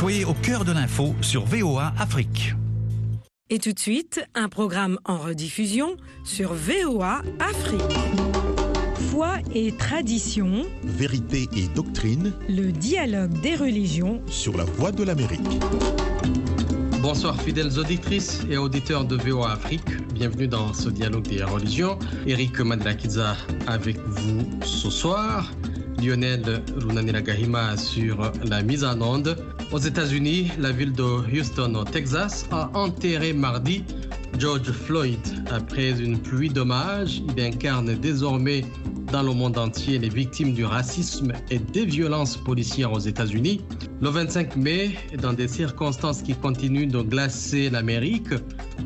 Soyez au cœur de l'info sur VOA Afrique. Et tout de suite, un programme en rediffusion sur VOA Afrique. Foi et tradition, Vérité et doctrine le dialogue des religions sur la voie de l'Amérique. Bonsoir fidèles auditrices et auditeurs de VOA Afrique. Bienvenue dans ce dialogue des religions. Eric Madlakiza avec vous ce soir. Lionel Runanira Gahima sur la mise en onde. Aux États-Unis, la ville de Houston, au Texas, a enterré mardi George Floyd. Après une pluie d'hommages, il incarne désormais dans le monde entier les victimes du racisme et des violences policières aux États-Unis. Le 25 mai, dans des circonstances qui continuent de glacer l'Amérique,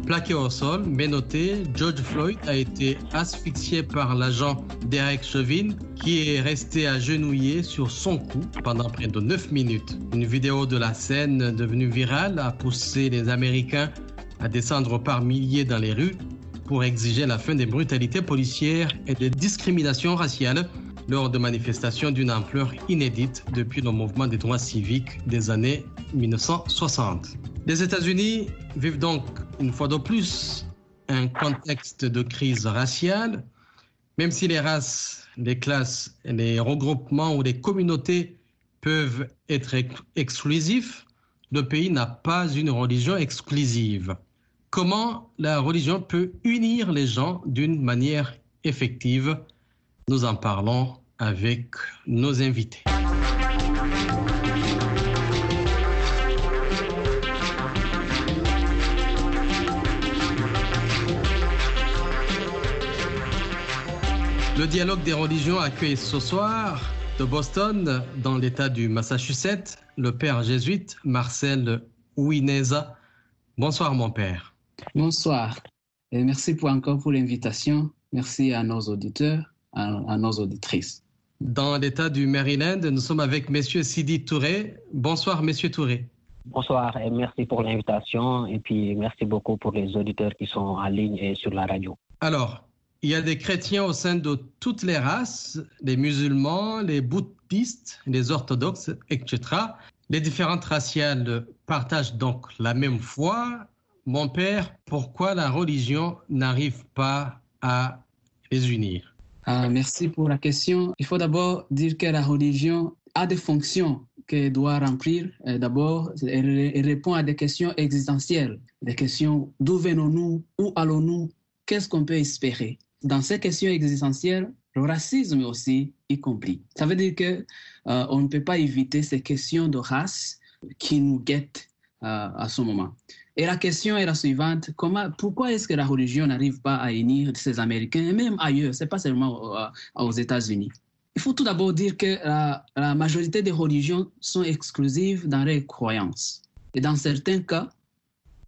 plaqué au sol, mais noté, George Floyd a été asphyxié par l'agent Derek Chauvin qui est resté agenouillé sur son cou pendant près de 9 minutes. Une vidéo de la scène devenue virale a poussé les Américains à descendre par milliers dans les rues pour exiger la fin des brutalités policières et des discriminations raciales lors de manifestations d'une ampleur inédite depuis le mouvement des droits civiques des années 1960. Les États-Unis vivent donc une fois de plus un contexte de crise raciale, même si les races, les classes, les regroupements ou les communautés peuvent être exclusifs, le pays n'a pas une religion exclusive comment la religion peut unir les gens d'une manière effective? Nous en parlons avec nos invités. Le dialogue des religions accueille ce soir de Boston, dans l'État du Massachusetts, le père jésuite Marcel Ouineza. Bonsoir mon père. Bonsoir et merci pour encore pour l'invitation. Merci à nos auditeurs, à, à nos auditrices. Dans l'État du Maryland, nous sommes avec Monsieur Sidi Touré. Bonsoir Monsieur Touré. Bonsoir et merci pour l'invitation et puis merci beaucoup pour les auditeurs qui sont en ligne et sur la radio. Alors, il y a des chrétiens au sein de toutes les races, les musulmans, les bouddhistes, les orthodoxes, etc. Les différentes raciales partagent donc la même foi. Mon père, pourquoi la religion n'arrive pas à les unir Ah, merci pour la question. Il faut d'abord dire que la religion a des fonctions qu'elle doit remplir. Euh, D'abord, elle, répond à des questions existentielles, des questions d'où venons-nous, où allons-nous, qu'est-ce qu'on peut espérer. Dans ces questions existentielles, le racisme aussi y compris. Ça veut dire que euh, on ne peut pas éviter ces questions de race qui nous guettent euh, à ce moment. Et la question est la suivante pourquoi est-ce que la religion n'arrive pas à unir ces Américains et même ailleurs? C'est pas seulement aux États-Unis. Il faut tout d'abord dire que la, la, majorité des religions sont exclusives dans leurs croyances. Et dans certains cas,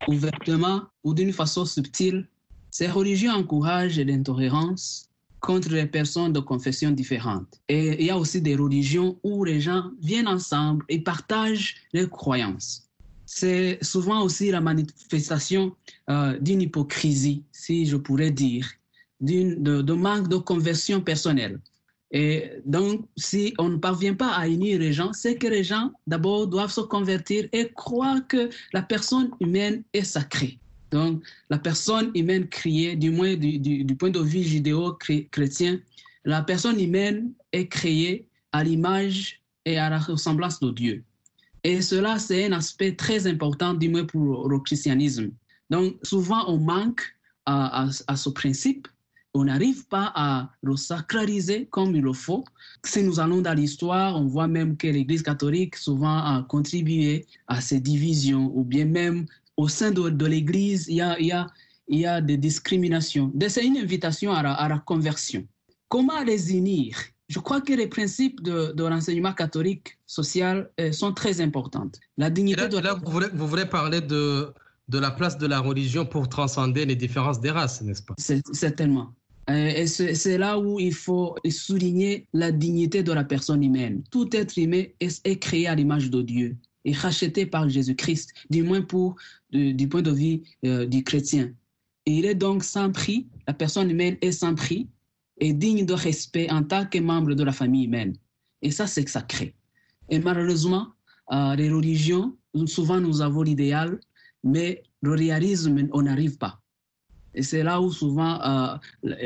ouvertement ou d'une façon subtile, ces religions encouragent l'intolérance contre les personnes de confessions différentes. Et il y a aussi des religions où les gens viennent ensemble et partagent leurs croyances. C'est souvent aussi la manifestation euh, d'une hypocrisie, si je pourrais dire, d'une de, manque de conversion personnelle. Et donc, si on ne parvient pas à unir les gens, c'est que les gens, d'abord, doivent se convertir et croire que la personne humaine est sacrée. Donc, la personne humaine créée, du moins du, du point de vue judéo-chrétien, la personne humaine est créée à l'image et à la ressemblance de Dieu. Et cela, c'est un aspect très important, du moins pour le christianisme. Donc, souvent, on manque à, ce principe on n'arrive pas à le sacraliser comme il le faut. Si nous allons dans l'histoire, on voit même que l'Église catholique souvent a contribué à ces divisions, ou bien même au sein de, l'Église, il y a des discriminations. C'est une invitation à la, à la, conversion. Comment les unir Je crois que les principes de, de l'enseignement catholique social euh, sont très importants. La dignité là, de... Là, vous voulez, vous voulez parler de, de la place de la religion pour transcender les différences des races, n'est-ce pas? Certainement. Et c'est là où il faut souligner la dignité de la personne humaine. Tout être humain est, créé à l'image de Dieu et racheté par Jésus-Christ, du moins pour du, du point de vue euh, du chrétien. Et il est donc sans prix, la personne humaine est sans prix et digne de respect en tant que membre de la famille humaine. Et ça, c'est sacré. Et malheureusement, euh, les religions souvent nous avons l'idéal, mais le réalisme, on n'arrive pas. Et c'est là où souvent euh,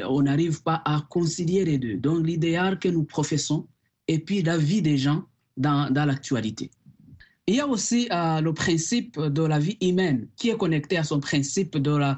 on n'arrive pas à concilier les deux. Donc l'idéal que nous professons et puis la vie des gens dans, dans l'actualité. Il y a aussi euh, le principe de la vie humaine qui est connecté à son principe de la,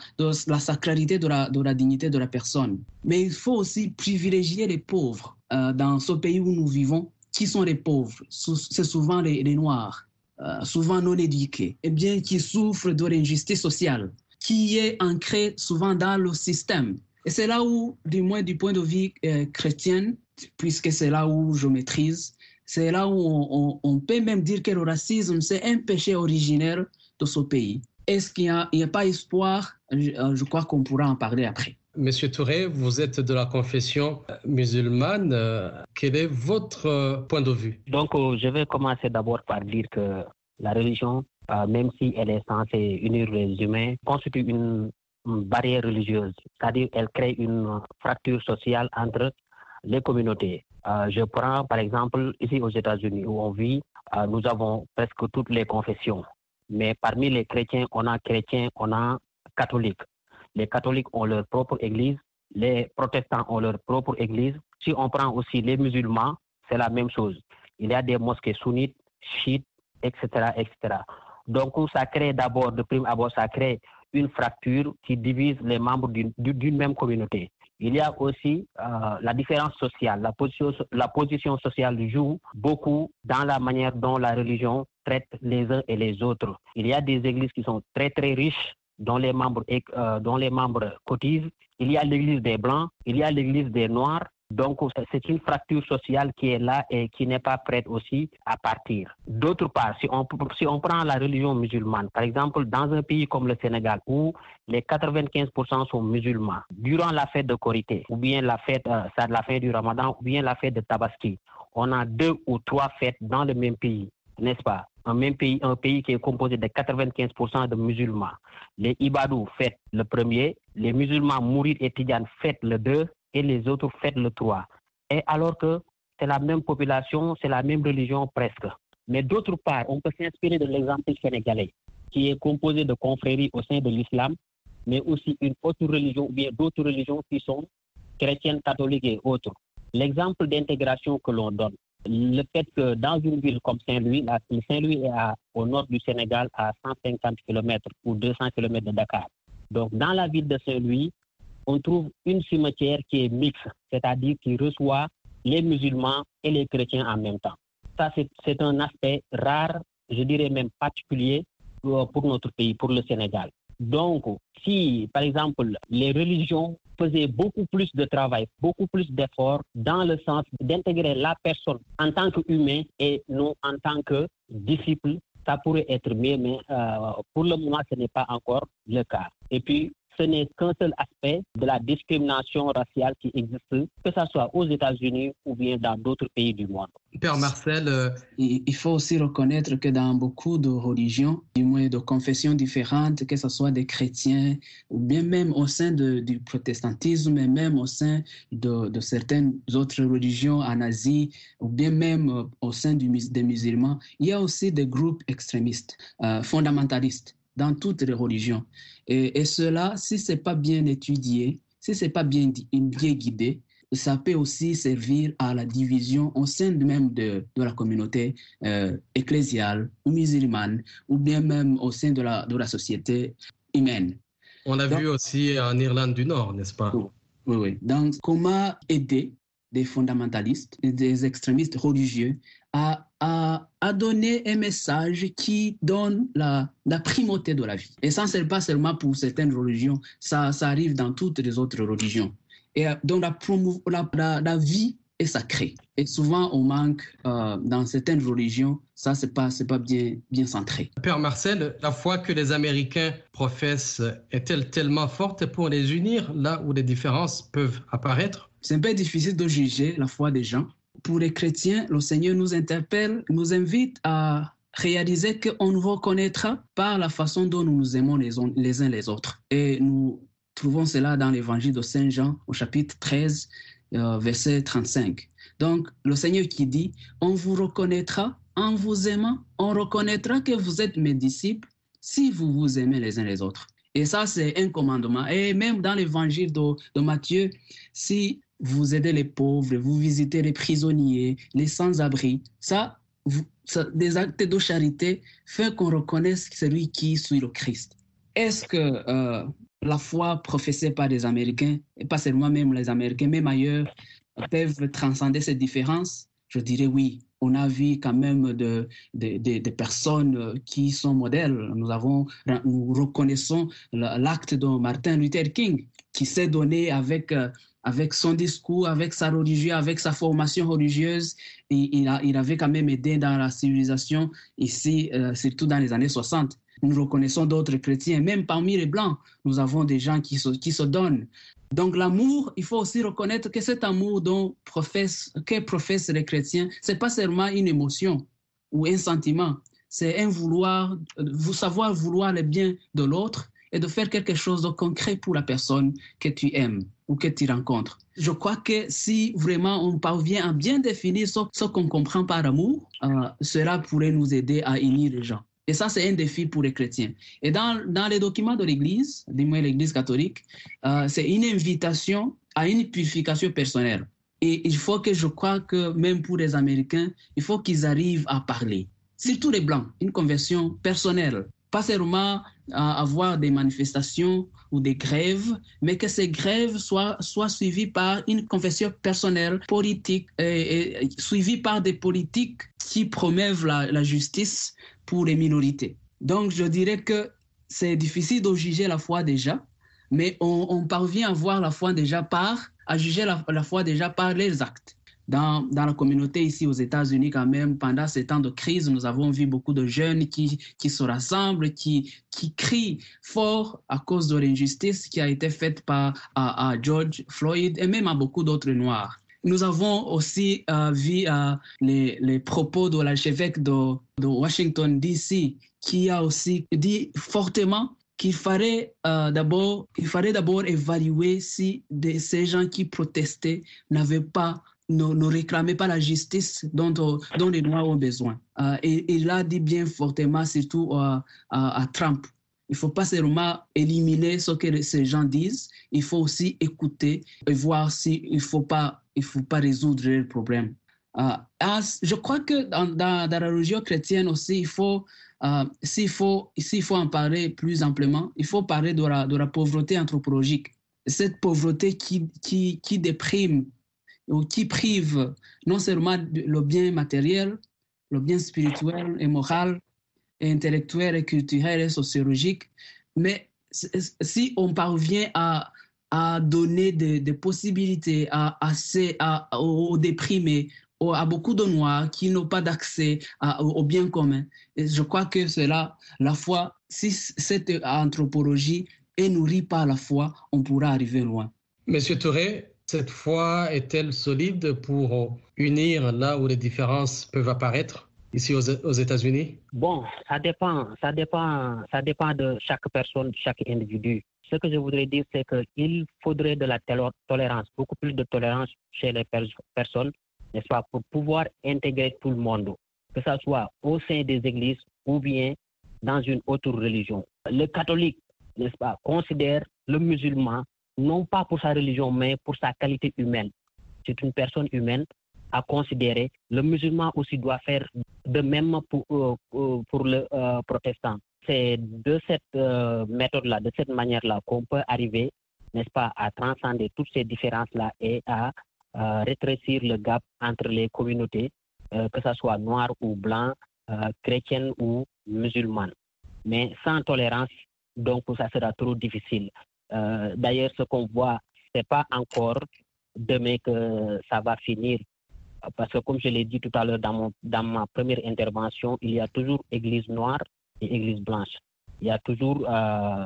sacralité de la, dignité de la personne. Mais il faut aussi privilégier les pauvres euh, dans ce pays où nous vivons. Qui sont les pauvres? C'est souvent les, Noirs, euh, souvent non éduqués, et bien qui souffrent de l'injustice sociale, qui est ancrée souvent dans le système. Et c'est là où, du moins du point de vue chrétien, puisque c'est là où je maîtrise, c'est là où on, peut même dire que le racisme, c'est un péché originaire de ce pays. Est-ce qu'il n'y a, pas espoir? Euh, je, crois qu'on pourra en parler après. Monsieur Touré, vous êtes de la confession musulmane. Euh, quel est votre euh, point de vue? Donc, je vais commencer d'abord par dire que la religion, même si elle est censée unir les humains, constitue une, une barrière religieuse. C'est-à-dire, elle crée une fracture sociale entre les communautés. Euh, je prends par exemple ici aux États-Unis où on vit, euh, nous avons presque toutes les confessions. Mais parmi les chrétiens, on a chrétiens, on a catholiques. Les catholiques ont leur propre église, les protestants ont leur propre église. Si on prend aussi les musulmans, c'est la même chose. Il y a des mosquées sunnites, chiites, etc., etc. Donc, ça crée d'abord, de prime abord, ça crée une fracture qui divise les membres d'une même communauté. Il y a aussi euh, la différence sociale. La position, sociale joue beaucoup dans la manière dont la religion traite les uns et les autres. Il y a des églises qui sont très très riches dont les membres, euh, dont les membres cotisent. Il y a l'église des Blancs, il y a l'église des Noirs, donc, c'est une fracture sociale qui est là et qui n'est pas prête aussi à partir. D'autre part, si on, si on prend la religion musulmane, par exemple, dans un pays comme le Sénégal, où les 95% sont musulmans, durant la fête de Korité, ou bien la fête, euh, la fête du Ramadan, ou bien la fête de Tabaski, on a deux ou trois fêtes dans le même pays, n'est-ce pas? Un même pays, un pays qui est composé de 95% de musulmans. Les Ibadou fêtent le premier, les musulmans Mourid et Tidjane fêtent le deux, et les autres fêtent le 3. Et alors que c'est la même population, c'est la même religion presque. Mais d'autre part, on peut s'inspirer de l'exemple sénégalais, qui est composé de confréries au sein de l'islam, mais aussi une autre religion ou bien d'autres religions qui sont chrétiennes, catholiques et autres. L'exemple d'intégration que l'on donne, le fait que dans une ville comme Saint-Louis, Saint-Louis est au nord du Sénégal à 150 km ou 200 km de Dakar. Donc dans la ville de Saint-Louis, on trouve une cimetière qui est mixte, c'est-à-dire qui reçoit les musulmans et les chrétiens en même temps. Ça, c'est un aspect rare, je dirais même particulier euh, pour notre pays, pour le Sénégal. Donc, si, par exemple, les religions faisaient beaucoup plus de travail, beaucoup plus d'efforts dans le sens d'intégrer la personne en tant qu'humain et non en tant que disciple, ça pourrait être mieux, mais euh, pour le moment, ce n'est pas encore le cas. Et puis, ce n'est qu'un seul aspect de la discrimination raciale qui existe, que ce soit aux États-Unis ou bien dans d'autres pays du monde. Père Marcel, euh, il faut aussi reconnaître que dans beaucoup de religions, du moins de confessions différentes, que ce soit des chrétiens ou bien même au sein du protestantisme et même au sein de, certaines autres religions en Asie ou bien même euh, au sein du, des musulmans, il y a aussi des groupes extrémistes, euh, fondamentalistes dans toutes les religions. Et, cela, si ce n'est pas bien étudié, si ce n'est pas bien, bien guidé, ça peut aussi servir à la division au sein même de, de la communauté euh, ecclésiale ou musulmane, ou bien même au sein de la, de la société humaine. On l'a vu aussi en Irlande du Nord, n'est-ce pas? Oui, oui. Donc, comment aider des fondamentalistes des extrémistes religieux à, à, à, donner un message qui donne la, la primauté de la vie. Et ça, ce n'est pas seulement pour certaines religions, ça, ça arrive dans toutes les autres religions. Et euh, donc, la, la, la, vie est sacrée. Et souvent, on manque euh, dans certaines religions, ça, ce n'est pas, pas bien, bien centré. Père Marcel, la foi que les Américains professent est-elle tellement forte pour les unir là où les différences peuvent apparaître? C'est un peu difficile de juger la foi des gens pour les chrétiens, le Seigneur nous interpelle, nous invite à réaliser qu'on nous reconnaîtra par la façon dont nous nous aimons les, uns les autres. Et nous trouvons cela dans l'évangile de Saint Jean au chapitre 13, euh, verset 35. Donc, le Seigneur qui dit, on vous reconnaîtra en vous aimant, on reconnaîtra que vous êtes mes disciples si vous vous aimez les uns les autres. Et ça, c'est un commandement. Et même dans l'évangile de, de Matthieu, si vous aidez les pauvres, vous visitez les prisonniers, les sans-abri, ça, des actes de charité font qu'on reconnaisse celui qui suit le Christ. Est-ce que euh, la foi professée par les Américains, et pas seulement même les Américains, même ailleurs, peuvent transcender ces différences? Je dirais oui. On a vu quand même de, de, de, personnes qui sont modèles. Nous, avons, nous reconnaissons l'acte de Martin Luther King, qui s'est donné avec, avec son discours, avec sa religion, avec sa formation religieuse. Il, avait quand même aidé dans la civilisation ici, euh, surtout dans les années 60. Nous reconnaissons d'autres chrétiens, même parmi les blancs, nous avons des gens qui se, donnent. Donc l'amour, il faut aussi reconnaître que cet amour dont que professent les chrétiens, c'est pas seulement une émotion ou un sentiment, c'est un vouloir, vous savoir vouloir le bien de l'autre et de faire quelque chose de concret pour la personne que tu aimes ou que tu rencontres. Je crois que si vraiment on parvient à bien définir ce, qu'on comprend par amour, euh, cela pourrait nous aider à unir les gens. Et ça, c'est un défi pour les chrétiens. Et dans, dans les documents de l'Église, du moins l'Église catholique, euh, c'est une invitation à une purification personnelle. Et il faut que je crois que même pour les Américains, il faut qu'ils arrivent à parler. Surtout les Blancs, une conversion personnelle. Pas seulement à avoir des manifestations ou des grèves, mais que ces grèves soient, soient suivies par une confession personnelle, politique, et, et par des politiques qui promeuvent la, justice pour les minorités. Donc, je dirais que c'est difficile de juger la foi déjà, mais on, parvient à voir la foi déjà par, à juger la foi déjà par les actes. Dans, dans, la communauté ici aux États-Unis, quand même, pendant ces temps de crise, nous avons vu beaucoup de jeunes qui, qui se rassemblent, qui, qui crient fort à cause de l'injustice qui a été faite par à, George Floyd et même à beaucoup d'autres Noirs. Nous avons aussi euh, vu euh, les, les, propos de l'archevêque de, de, Washington, D.C., qui a aussi dit fortement qu'il fallait euh, d'abord évaluer si ces gens qui protestaient n'avaient pas ne, ne, réclamaient pas la justice dont, dont les Noirs ont besoin. et il a dit bien fortement, surtout à, à Trump, il ne faut pas seulement éliminer ce que ces gens disent, il faut aussi écouter et voir s'il ne faut pas, faut pas résoudre le problème. Euh, je crois que dans, la religion chrétienne aussi, il faut, euh, s'il faut, faut en parler plus amplement, il faut parler de la, de la pauvreté anthropologique. Cette pauvreté qui, qui, qui déprime ou qui prive non seulement le bien matériel, le bien spirituel et moral, et intellectuel et culturel et sociologique, mais si on parvient à, donner des, possibilités à, aux déprimés, à beaucoup de Noirs qui n'ont pas d'accès au bien commun. Je crois que cela, la foi, si cette anthropologie est nourrie par la foi, on pourra arriver loin. Monsieur Touré, cette foi est-elle solide pour unir là où les différences peuvent apparaître ici aux, États-Unis? Bon, ça dépend, ça dépend, ça dépend de chaque personne, de chaque individu. Ce que je voudrais dire, c'est qu'il faudrait de la tolérance, beaucoup plus de tolérance chez les pers personnes, n'est-ce pas, pour pouvoir intégrer tout le monde, que ce soit au sein des églises ou bien dans une autre religion. Le catholique, n'est-ce pas, considère le musulman non pas pour sa religion, mais pour sa qualité humaine. C'est une personne humaine à considérer. Le musulman aussi doit faire de même pour, euh, pour le euh, protestant. C'est de cette euh, méthode-là, de cette manière-là qu'on peut arriver, n'est-ce pas, à transcender toutes ces différences-là et à rétrécir le gap entre les communautés, que ce soit noir ou blanc, chrétienne ou musulmane. Mais sans tolérance, donc ça sera trop difficile. D'ailleurs, ce qu'on voit, c'est pas encore demain que ça va finir parce que comme je l'ai dit tout à l'heure dans, dans ma première intervention, il y a toujours église noire et église blanche. Il y a toujours euh,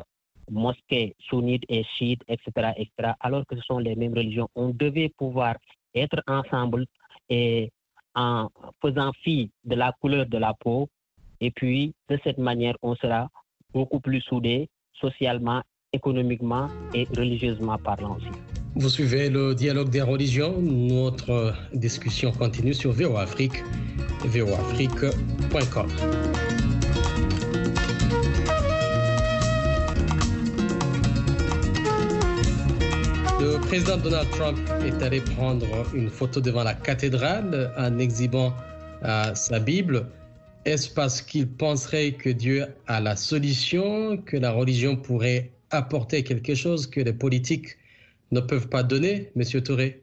mosquées sunnites et chiites, etc., etc., alors que ce sont les mêmes religions. On devait pouvoir être ensemble et en faisant fi de la couleur de la peau. Et puis, de cette manière, on sera beaucoup plus soudés socialement, économiquement et religieusement parlant. Vous suivez le dialogue des religions. Notre discussion continue sur VOA Afrique, voafrique.com. Le président Donald Trump est allé prendre une photo devant la cathédrale en exhibant euh, sa Bible. Est-ce parce qu'il penserait que Dieu a la solution, que la religion pourrait apporter quelque chose que les politiques ne peuvent pas donner, Monsieur Touré?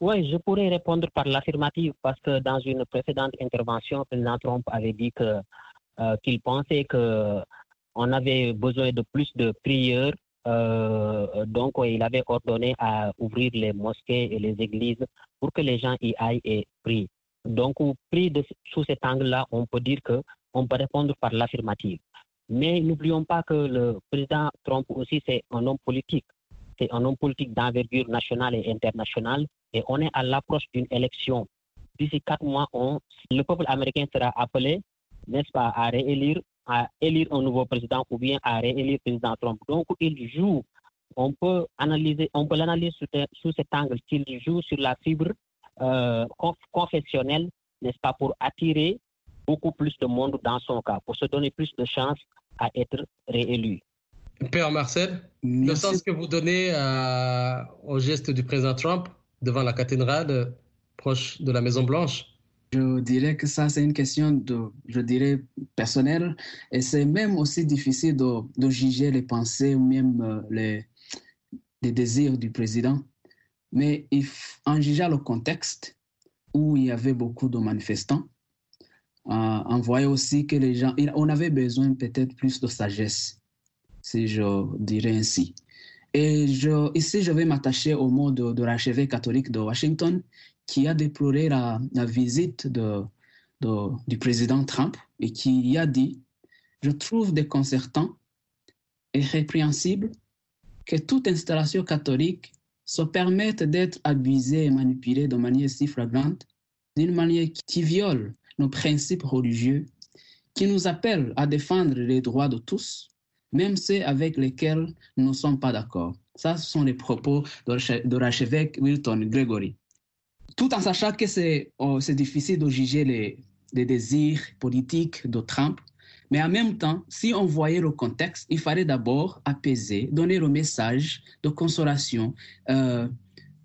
Oui, je pourrais répondre par l'affirmative parce que dans une précédente intervention, le président Trump avait dit que euh, qu'il pensait que on avait besoin de plus de. Euh, donc, il avait ordonné à ouvrir les mosquées et les églises pour que les gens y aillent et prient. Donc, pris de, sous cet angle-là, on peut dire que on peut répondre par l'affirmative. Mais n'oublions pas que le président Trump aussi, c'est un homme politique. C'est un homme politique d'envergure nationale et internationale. Et on est à l'approche d'une élection. D'ici quatre mois, on, le peuple américain sera appelé, n'est-ce pas, à réélire, à élire un nouveau président ou bien à réélire président Trump. Donc, il joue. On peut analyser, on peut l'analyser sous, sous, cet angle qu'il joue sur la fibre euh, confessionnelle, n'est-ce pas, pour attirer beaucoup plus de monde dans son cas, pour se donner plus de chances à être réélu. Père Marcel, le sens que vous donnez au geste du président Trump devant la cathédrale proche de la Maison Blanche? Je dirais que ça, c'est une question de, je dirais, personnelle. Et c'est même aussi difficile de, de, juger les pensées ou même euh, les, les désirs du président. Mais en jugeant le contexte où il y avait beaucoup de manifestants, euh, on voyait aussi que les gens, on avait besoin peut-être plus de sagesse, si je dirais ainsi. Et je, ici, je vais m'attacher au mot de, de l'archevêque catholique de Washington qui a déploré la, visite de, du président Trump et qui a dit Je trouve déconcertant et répréhensible que toute installation catholique se permette d'être abusée et manipulée de manière si flagrante, d'une manière qui viole nos principes religieux, qui nous appelle à défendre les droits de tous, même ceux avec lesquels nous ne sommes pas d'accord. Ça, ce sont les propos de l'archevêque Wilton Gregory. Tout en sachant que c'est oh, difficile de juger les, les désirs politiques de Trump, mais en même temps, si on voyait le contexte, il fallait d'abord apaiser, donner le message de consolation, euh,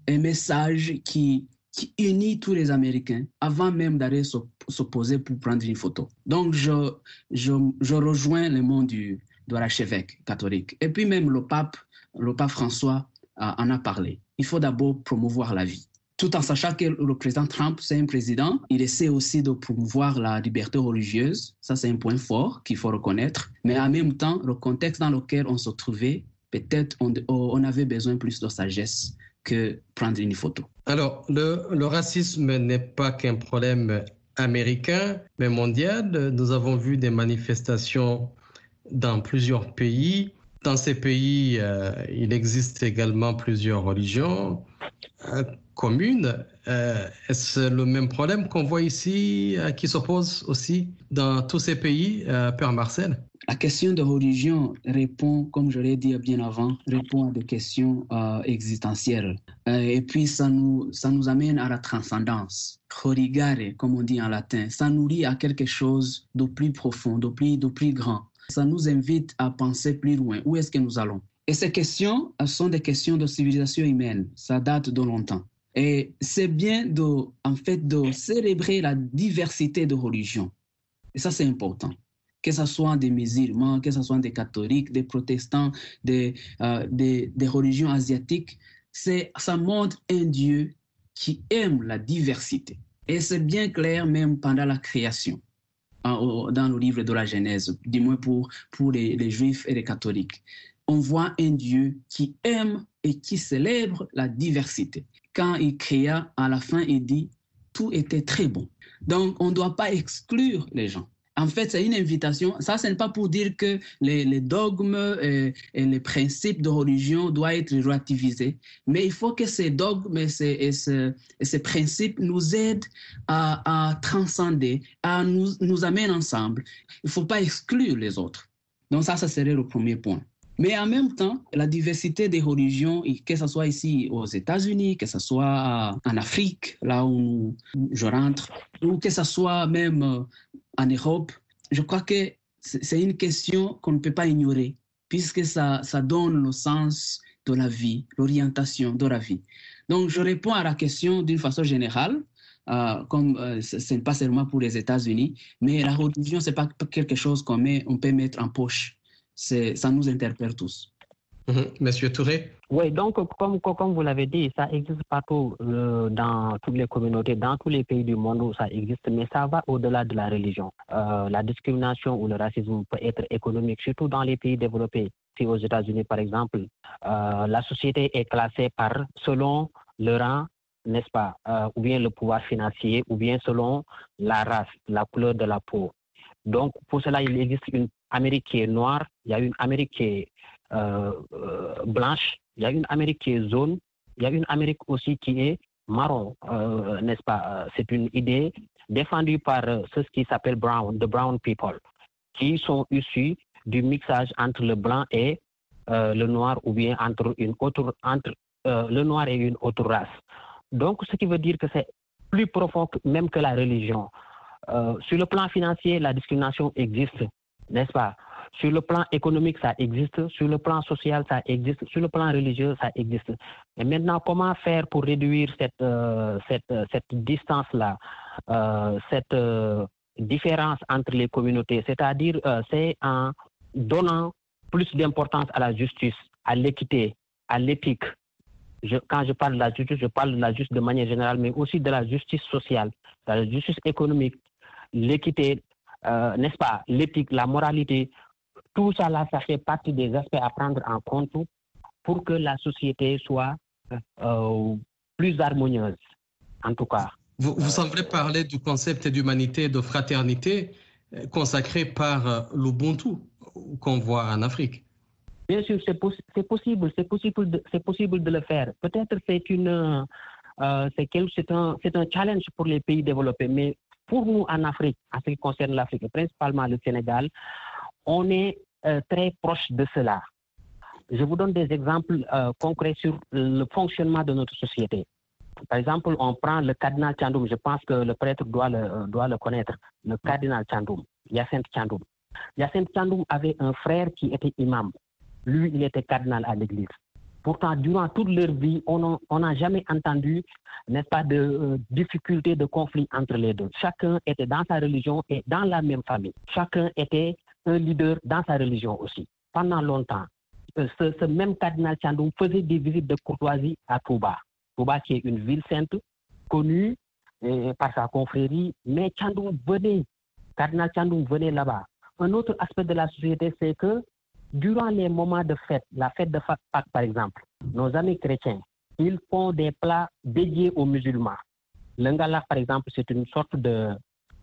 un message qui, qui unit tous les Américains avant même d'aller s'opposer pour prendre une photo. Donc, je rejoins le monde du, de l'archevêque catholique. Et puis même le pape, le pape François euh, en a parlé. Il faut d'abord promouvoir la vie. Tout en sachant que le président Trump, c'est un président, il essaie aussi de promouvoir la liberté religieuse. Ça, c'est un point fort qu'il faut reconnaître. Mais en même temps, le contexte dans lequel on se trouvait, peut-être on, on avait besoin plus de sagesse prendre une photo. Alors, le, racisme n'est pas qu'un problème américain, mais mondial. Nous avons vu des manifestations dans plusieurs pays. Dans ces pays, euh, il existe également plusieurs religions euh, communes. Euh, Est-ce le même problème qu'on voit ici, qui s'oppose aussi dans tous ces pays, Père Marcel? La question de religion répond, comme je l'ai dit bien avant, répond à des questions euh, existentielles. et puis, ça nous, ça nous amène à la transcendance. Corrigare, comme on dit en latin, ça nous lie à quelque chose de plus profond, de plus, de plus grand ça nous invite à penser plus loin. Où est-ce que nous allons? Et ces questions sont des questions de civilisation humaine. Ça date de longtemps. Et c'est bien de, en fait, de célébrer la diversité de religions. Et ça, c'est important. Que ce soit des musulmans, que ce soit des catholiques, des protestants, des, euh, des, religions asiatiques, ça montre un Dieu qui aime la diversité. Et c'est bien clair même pendant la création dans le livre de la Genèse, du moins pour, pour les, les juifs et les catholiques. On voit un Dieu qui aime et qui célèbre la diversité. Quand il créa, à la fin, il dit, tout était très bon. Donc, on ne doit pas exclure les gens. En fait, c'est une invitation. Ça, ce n'est pas pour dire que les, dogmes et, et, les principes de religion doivent être relativisés, mais il faut que ces dogmes et ces, ces, principes nous aident à, à transcender, à nous, nous amener ensemble. Il ne faut pas exclure les autres. Donc ça, ça serait le premier point. Mais en même temps, la diversité des religions, que ce soit ici aux États-Unis, que ce soit en Afrique, là où je rentre, ou que ce soit même euh, en Europe, je crois que c'est une question qu'on ne peut pas ignorer, puisque ça, donne le sens de la vie, l'orientation de la vie. Donc, je réponds à la question d'une façon générale, euh, comme euh, ce n'est pas seulement pour les États-Unis, mais la religion, ce n'est pas quelque chose qu'on on peut mettre en poche ça nous interpelle tous. Mhm. Monsieur Touré? Oui, donc comme, comme vous l'avez dit, ça existe partout euh, dans toutes les communautés, dans tous les pays du monde où ça existe, mais ça va au-delà de la religion. Euh, la discrimination ou le racisme peut être économique, surtout dans les pays développés. Si aux États-Unis, par exemple, euh, la société est classée par selon le rang n'est-ce pas, ou bien le pouvoir financier, ou bien selon la race, la couleur de la peau. Donc, pour cela, il existe une Amérique qui est noire, il y a une Amérique qui est blanche, il y a une Amérique qui est jaune, il y a une Amérique aussi qui est marron, euh, n'est-ce pas? C'est une idée défendue par ceux qui s'appellent brown, the brown people, qui sont issus du mixage entre le blanc et le noir ou bien entre une autre entre le noir et une autre race. Donc, ce qui veut dire que c'est plus profond même que la religion. sur le plan financier, la discrimination existe n'est-ce pas? Sur le plan économique, ça existe. Sur le plan social, ça existe. Sur le plan religieux, ça existe. Et maintenant, comment faire pour réduire cette, euh, cette, cette distance-là, euh, cette euh, différence entre les communautés? C'est-à-dire, c'est en donnant plus d'importance à la justice, à l'équité, à l'éthique. quand je parle de la justice, je parle de la justice de manière générale, mais aussi de la justice sociale, de la justice économique, l'équité, euh, n'est-ce pas, l'éthique, la moralité, tout ça là, ça fait partie des aspects à prendre en compte pour que la société soit euh, plus harmonieuse, en tout cas. Vous, vous semblez parler du concept d'humanité de fraternité euh, consacré par l'Ubuntu qu'on voit en Afrique. Bien sûr, c'est possible, c'est possible, de, c'est possible de le faire. Peut-être c'est une, c'est un, c'est un challenge pour les pays développés, mais pour nous en Afrique, en ce qui concerne l'Afrique, principalement le Sénégal, on est euh, très proche de cela. Je vous donne des exemples euh, concrets sur le fonctionnement de notre société. Par exemple, on prend le cardinal Tchandoum, je pense que le prêtre doit le, euh, connaître, le cardinal Tchandoum, Yacinthe Tchandoum. Yacinthe Tchandoum avait un frère qui était imam. Lui, il était cardinal à l'église. Pourtant, durant toute leur vie, on n'a jamais entendu, n'est-ce pas, de euh, difficultés, de conflits entre les deux. Chacun était dans sa religion et dans la même famille. Chacun était un leader dans sa religion aussi. Pendant longtemps, euh, ce, même cardinal Tchandoum faisait des visites de courtoisie à Touba. Touba qui est une ville sainte, connue euh, par sa confrérie, mais Tchandoum venait, cardinal Tchandoum venait là-bas. Un autre aspect de la société, c'est que durant les moments de fête, la fête de Pâques par exemple, nos amis chrétiens, ils font des plats dédiés aux musulmans. L'ingala, par exemple, c'est une sorte de,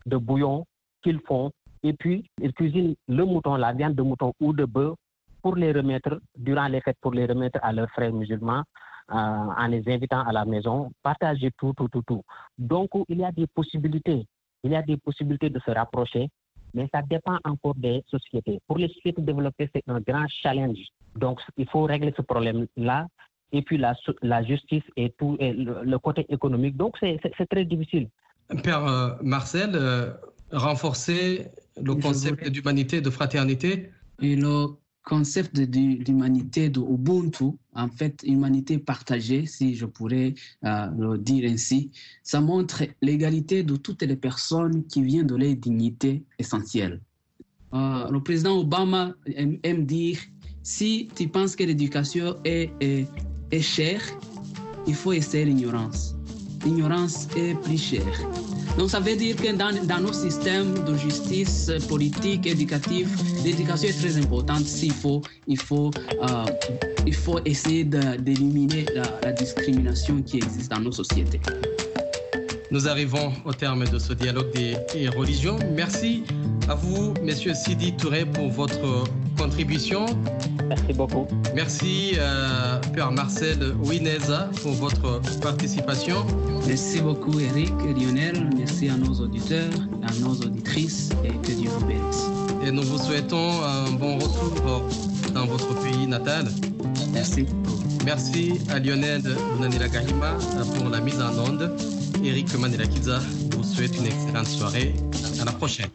de bouillon qu'ils font et puis ils cuisinent le mouton, la viande de mouton ou de bœuf pour les remettre, durant les fêtes, pour les remettre à leurs frères musulmans euh, en les invitant à la maison, partager tout, tout, tout, tout. Donc, il y a des possibilités. Il y a des possibilités de se rapprocher mais ça dépend encore des sociétés. Pour les sociétés développées, c'est un grand challenge. Donc, il faut régler ce problème-là. Et puis, la, la justice et tout, et le, côté économique. Donc, c'est très difficile. Père euh, Marcel, euh, renforcer le concept d'humanité, de fraternité Et le concept d'humanité, de Ubuntu, en fait, humanité partagée, si je pourrais euh, le dire ainsi, ça montre l'égalité de toutes les personnes qui viennent de leur dignité essentielle. Euh, le président Obama aime, dire, si tu penses que l'éducation est, est, est chère, il faut essayer l'ignorance. L'ignorance est plus chère. Donc ça veut dire que dans, dans nos systèmes de justice politique, éducative, l'éducation est très importante s'il faut, il faut, euh, il faut essayer d'éliminer la, la discrimination qui existe dans nos sociétés. Nous arrivons au terme de ce dialogue des religions. Merci à vous, Monsieur Sidi Touré, pour votre contribution. Merci beaucoup. Merci, euh, Père Marcel Wineza, pour votre participation. Merci beaucoup, Eric, Lionel. Merci à nos auditeurs, à nos auditrices et que Dieu vous bénisse. Et nous vous souhaitons un bon retour dans votre pays natal. Merci. Merci à Lionel Lunanila Kahima pour la mise en onde. Eric Manelakiza vous souhaite une excellente soirée. À la prochaine.